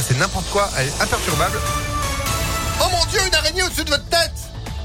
passer n'importe quoi, elle est imperturbable. Oh mon dieu, une araignée au-dessus de votre tête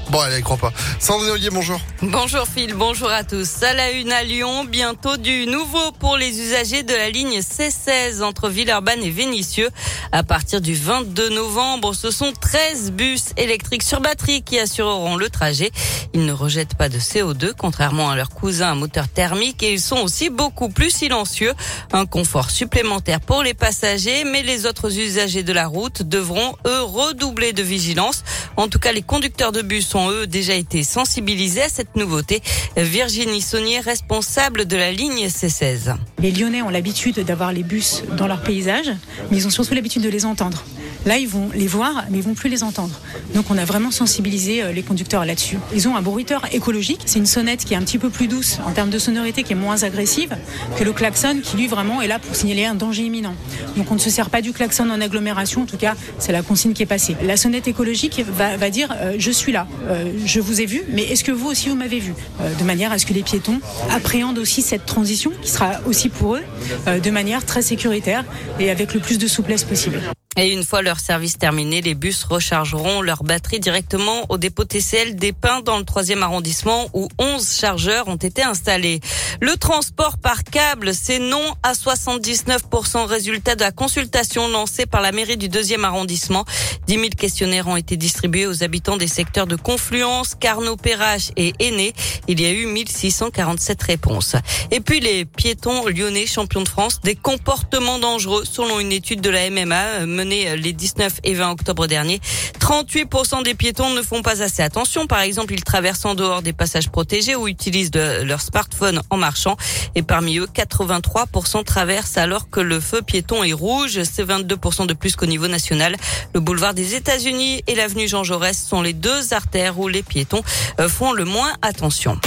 Bon, pas. Sandrine Ollier, bonjour. Bonjour Phil, bonjour à tous. À une à Lyon, bientôt du nouveau pour les usagers de la ligne C16 entre Villeurbanne et Vénissieux. À partir du 22 novembre, ce sont 13 bus électriques sur batterie qui assureront le trajet. Ils ne rejettent pas de CO2, contrairement à leurs cousins à moteur thermique, et ils sont aussi beaucoup plus silencieux. Un confort supplémentaire pour les passagers, mais les autres usagers de la route devront, eux, redoubler de vigilance. En tout cas, les conducteurs de bus ont eux déjà été sensibilisés à cette nouveauté. Virginie Saunier, responsable de la ligne C16. Les Lyonnais ont l'habitude d'avoir les bus dans leur paysage, mais ils ont surtout l'habitude de les entendre. Là, ils vont les voir, mais ils vont plus les entendre. Donc, on a vraiment sensibilisé euh, les conducteurs là-dessus. Ils ont un bruiteur écologique. C'est une sonnette qui est un petit peu plus douce en termes de sonorité, qui est moins agressive que le klaxon, qui lui vraiment est là pour signaler un danger imminent. Donc, on ne se sert pas du klaxon en agglomération. En tout cas, c'est la consigne qui est passée. La sonnette écologique va, va dire euh, je suis là, euh, je vous ai vu, mais est-ce que vous aussi vous m'avez vu? Euh, De manière à ce que les piétons appréhendent aussi cette transition, qui sera aussi pour eux euh, de manière très sécuritaire et avec le plus de souplesse possible. Et une fois leur service terminé, les bus rechargeront leur batterie directement au dépôt TCL des Pins dans le troisième arrondissement où 11 chargeurs ont été installés. Le transport par câble, c'est non à 79% résultat de la consultation lancée par la mairie du deuxième arrondissement. 10 000 questionnaires ont été distribués aux habitants des secteurs de Confluence, Carnot, Perrache et Aîné. Il y a eu 1647 réponses. Et puis les piétons lyonnais champions de France des comportements dangereux selon une étude de la MMA menée les 19 et 20 octobre dernier. 38% des piétons ne font pas assez attention. Par exemple, ils traversent en dehors des passages protégés ou utilisent de, leur smartphone en marchant. Et parmi eux, 83% traversent alors que le feu piéton est rouge. C'est 22% de plus qu'au niveau national. Le boulevard des États-Unis et l'avenue Jean Jaurès sont les deux artères où les piétons font le moins attention.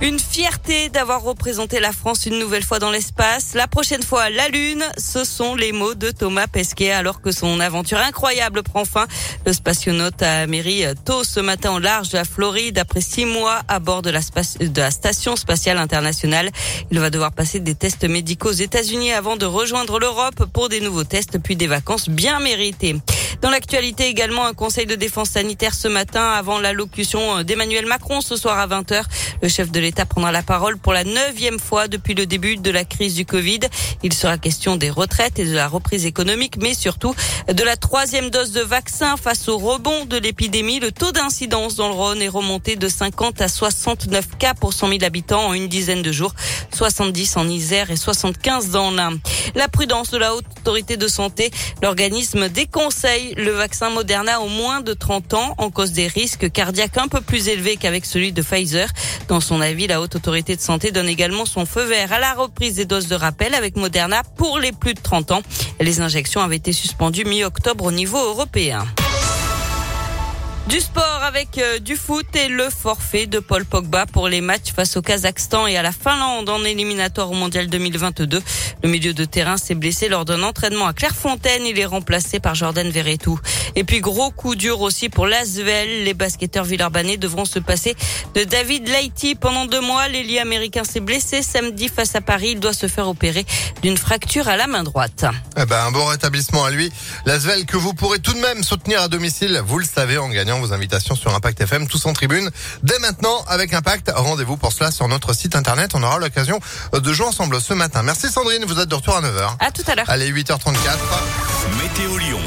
Une fierté d'avoir représenté la France une nouvelle fois dans l'espace. La prochaine fois, la Lune. Ce sont les mots de Thomas Pesquet alors que son aventure incroyable prend fin. Le spationaute a mairie tôt ce matin au large de la Floride après six mois à bord de la, de la station spatiale internationale. Il va devoir passer des tests médicaux aux États-Unis avant de rejoindre l'Europe pour des nouveaux tests puis des vacances bien méritées. Dans l'actualité également, un conseil de défense sanitaire ce matin avant l'allocution d'Emmanuel Macron ce soir à 20h. Le chef de l'État prendra la parole pour la neuvième fois depuis le début de la crise du Covid. Il sera question des retraites et de la reprise économique, mais surtout de la troisième dose de vaccin face au rebond de l'épidémie. Le taux d'incidence dans le Rhône est remonté de 50 à 69 cas pour 100 000 habitants en une dizaine de jours, 70 en Isère et 75 dans l'Ain. La prudence de la haute autorité de santé, l'organisme déconseille le vaccin Moderna au moins de 30 ans en cause des risques cardiaques un peu plus élevés qu'avec celui de Pfizer. Dans son avis, la haute autorité de santé donne également son feu vert à la reprise des doses de rappel avec Moderna pour les plus de 30 ans. Les injections avaient été suspendues mi-octobre au niveau européen. Du sport avec euh, du foot et le forfait de Paul Pogba pour les matchs face au Kazakhstan et à la Finlande en éliminatoire au mondial 2022. Le milieu de terrain s'est blessé lors d'un entraînement à Clairefontaine. Il est remplacé par Jordan Verretou. Et puis gros coup dur aussi pour l'Asvel. Les basketteurs villeurbanais devront se passer de David Leity pendant deux mois. L'ailier américain s'est blessé samedi face à Paris. Il doit se faire opérer d'une fracture à la main droite. Eh ben, un bon rétablissement à lui. L'Asvel que vous pourrez tout de même soutenir à domicile, vous le savez, en gagnant vos invitations sur Impact FM, tous en tribune. Dès maintenant, avec Impact, rendez-vous pour cela sur notre site internet. On aura l'occasion de jouer ensemble ce matin. Merci Sandrine, vous êtes de retour à 9h. À tout à l'heure. Allez, 8h34. Météo Lyon.